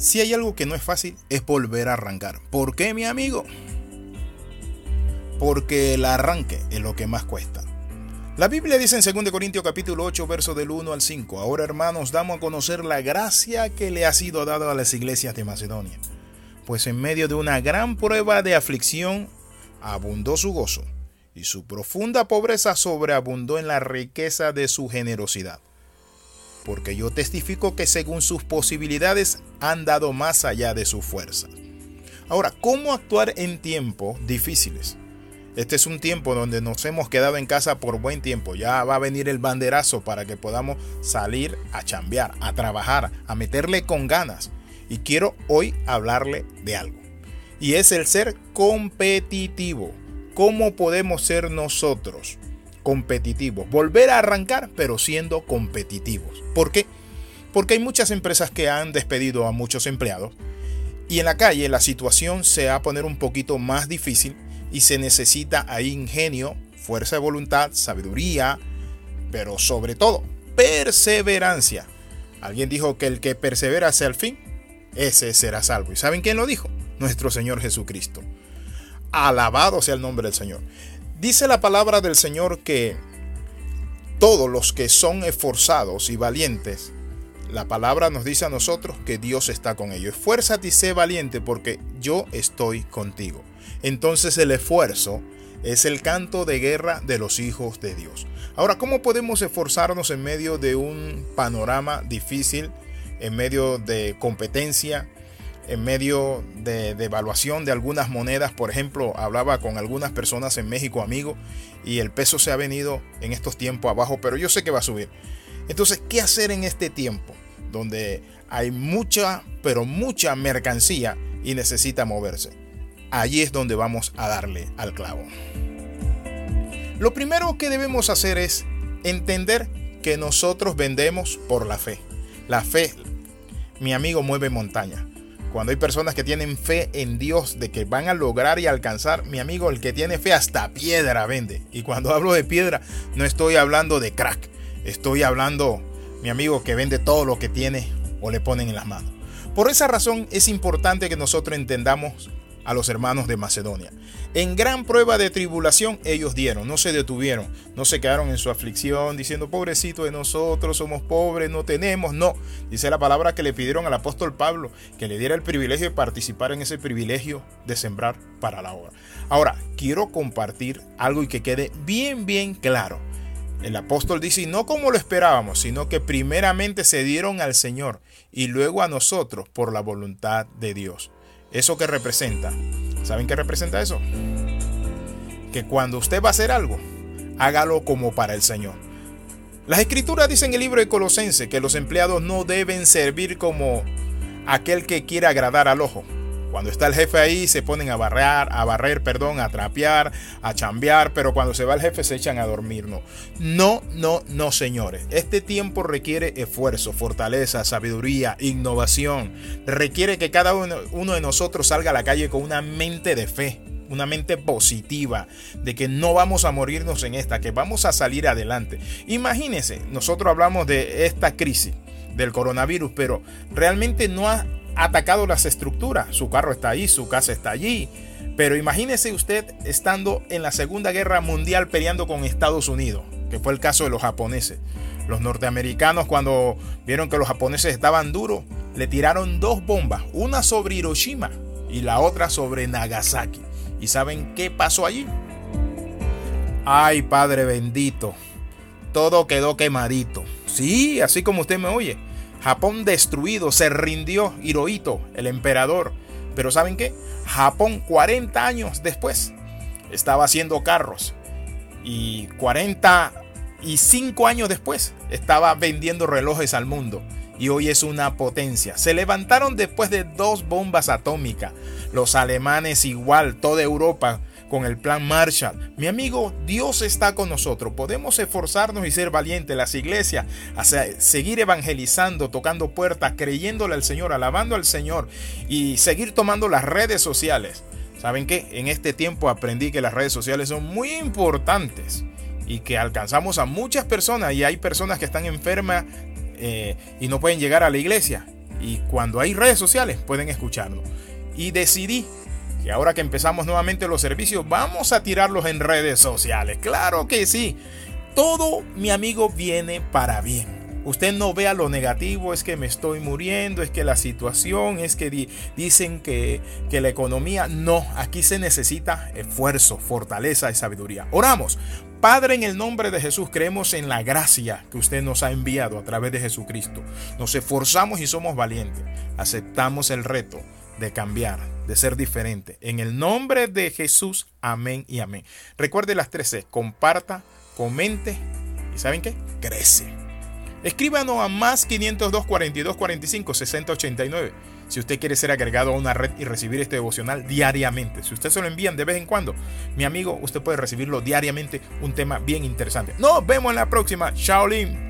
Si hay algo que no es fácil, es volver a arrancar. ¿Por qué, mi amigo? Porque el arranque es lo que más cuesta. La Biblia dice en 2 Corintios capítulo 8, verso del 1 al 5, ahora hermanos damos a conocer la gracia que le ha sido dada a las iglesias de Macedonia, pues en medio de una gran prueba de aflicción abundó su gozo, y su profunda pobreza sobreabundó en la riqueza de su generosidad. Porque yo testifico que según sus posibilidades han dado más allá de su fuerza. Ahora, ¿cómo actuar en tiempos difíciles? Este es un tiempo donde nos hemos quedado en casa por buen tiempo. Ya va a venir el banderazo para que podamos salir a chambear, a trabajar, a meterle con ganas. Y quiero hoy hablarle de algo. Y es el ser competitivo. ¿Cómo podemos ser nosotros competitivos? Volver a arrancar, pero siendo competitivos. ¿Por qué? Hay muchas empresas que han despedido a muchos empleados. Y en la calle la situación se va a poner un poquito más difícil y se necesita ahí ingenio, fuerza de voluntad, sabiduría, pero sobre todo perseverancia. Alguien dijo que el que persevera hacia el fin, ese será salvo. ¿Y saben quién lo dijo? Nuestro Señor Jesucristo. Alabado sea el nombre del Señor. Dice la palabra del Señor que todos los que son esforzados y valientes, la palabra nos dice a nosotros que Dios está con ellos. Esfuérzate y sé valiente porque yo estoy contigo entonces el esfuerzo es el canto de guerra de los hijos de Dios. Ahora, ¿cómo podemos esforzarnos en medio de un panorama difícil, en medio de competencia, en medio de, evaluación de algunas monedas? Por ejemplo, hablaba con algunas personas en México, amigo, y el peso se ha venido en estos tiempos abajo, pero yo sé que va a subir. Entonces, ¿qué hacer en este tiempo donde hay mucha, pero mucha mercancía y necesita moverse? allí es donde vamos a darle al clavo. Lo primero que debemos hacer es entender que nosotros vendemos por la fe. La fe, mi amigo, mueve montaña. Cuando hay personas que tienen fe en Dios de que van a lograr y alcanzar, mi amigo, el que tiene fe hasta piedra vende. Y cuando hablo de piedra, no estoy hablando de crack. Estoy hablando, mi amigo, que vende todo lo que tiene o le ponen en las manos. Por esa razón es importante que nosotros entendamos a los hermanos de Macedonia. En gran prueba de tribulación ellos dieron, no se detuvieron, no se quedaron en su aflicción diciendo, pobrecito de nosotros, somos pobres, no tenemos, no. Dice la palabra que le pidieron al apóstol Pablo que le diera el privilegio de participar en ese privilegio de sembrar para la obra. Ahora, quiero compartir algo y que quede bien, bien claro. El apóstol dice, no como lo esperábamos, sino que primeramente se dieron al Señor y luego a nosotros por la voluntad de Dios. ¿Eso que representa? ¿Saben qué representa eso? Que cuando usted va a hacer algo, hágalo como para el Señor. Las escrituras dicen en el libro de Colosense que los empleados no deben servir como aquel que quiere agradar al ojo, cuando está el jefe ahí se ponen a barrer, a barrer, perdón, a trapear, a chambear, pero cuando se va el jefe se echan a dormir, no. No, no, señores. Este tiempo requiere esfuerzo, fortaleza, sabiduría, innovación. Requiere que cada uno, uno de nosotros salga a la calle con una mente de fe, una mente positiva de que no vamos a morirnos en esta, que vamos a salir adelante. Imagínense, nosotros hablamos de esta crisis del coronavirus, pero realmente no ha atacado las estructuras. Su carro está ahí, su casa está allí. Pero imagínese usted estando en la Segunda Guerra Mundial peleando con Estados Unidos, que fue el caso de los japoneses. Los norteamericanos cuando vieron que los japoneses estaban duros, le tiraron dos bombas, una sobre Hiroshima y la otra sobre Nagasaki. ¿Y saben qué pasó allí? Ay, Padre bendito, todo quedó quemadito. Sí, así como usted me oye. Japón destruido, se rindió Hirohito, el emperador. Pero ¿saben qué? Japón 40 años después estaba haciendo carros. Y 45 años después estaba vendiendo relojes al mundo. Y hoy es una potencia. Se levantaron después de dos bombas atómicas. Los alemanes igual, toda Europa con el plan Marshall. Mi amigo, Dios está con nosotros. Podemos esforzarnos y ser valientes. Las iglesias, seguir evangelizando, tocando puertas, creyéndole al Señor, alabando al Señor y seguir tomando las redes sociales. ¿Saben qué? En este tiempo aprendí que las redes sociales son muy importantes y que alcanzamos a muchas personas y hay personas que están enfermas eh, y no pueden llegar a la iglesia. Y cuando hay redes sociales pueden escucharnos. Y decidí que ahora que empezamos nuevamente los servicios, vamos a tirarlos en redes sociales. Claro que sí. Todo, mi amigo, viene para bien. Usted no vea lo negativo, es que me estoy muriendo, es que la situación, es que dicen que, que la economía. No, aquí se necesita esfuerzo, fortaleza y sabiduría. Oramos. Padre, en el nombre de Jesús, creemos en la gracia que usted nos ha enviado a través de Jesucristo. Nos esforzamos y somos valientes. Aceptamos el reto de cambiar, de ser diferente. En el nombre de Jesús, amén y amén. Recuerde las 13, comparta, comente y ¿saben qué? Crece. Escríbanos a más 502 42 45 60 89 si usted quiere ser agregado a una red y recibir este devocional diariamente. Si usted se lo envían de vez en cuando, mi amigo, usted puede recibirlo diariamente, un tema bien interesante. Nos vemos en la próxima. Shaolin.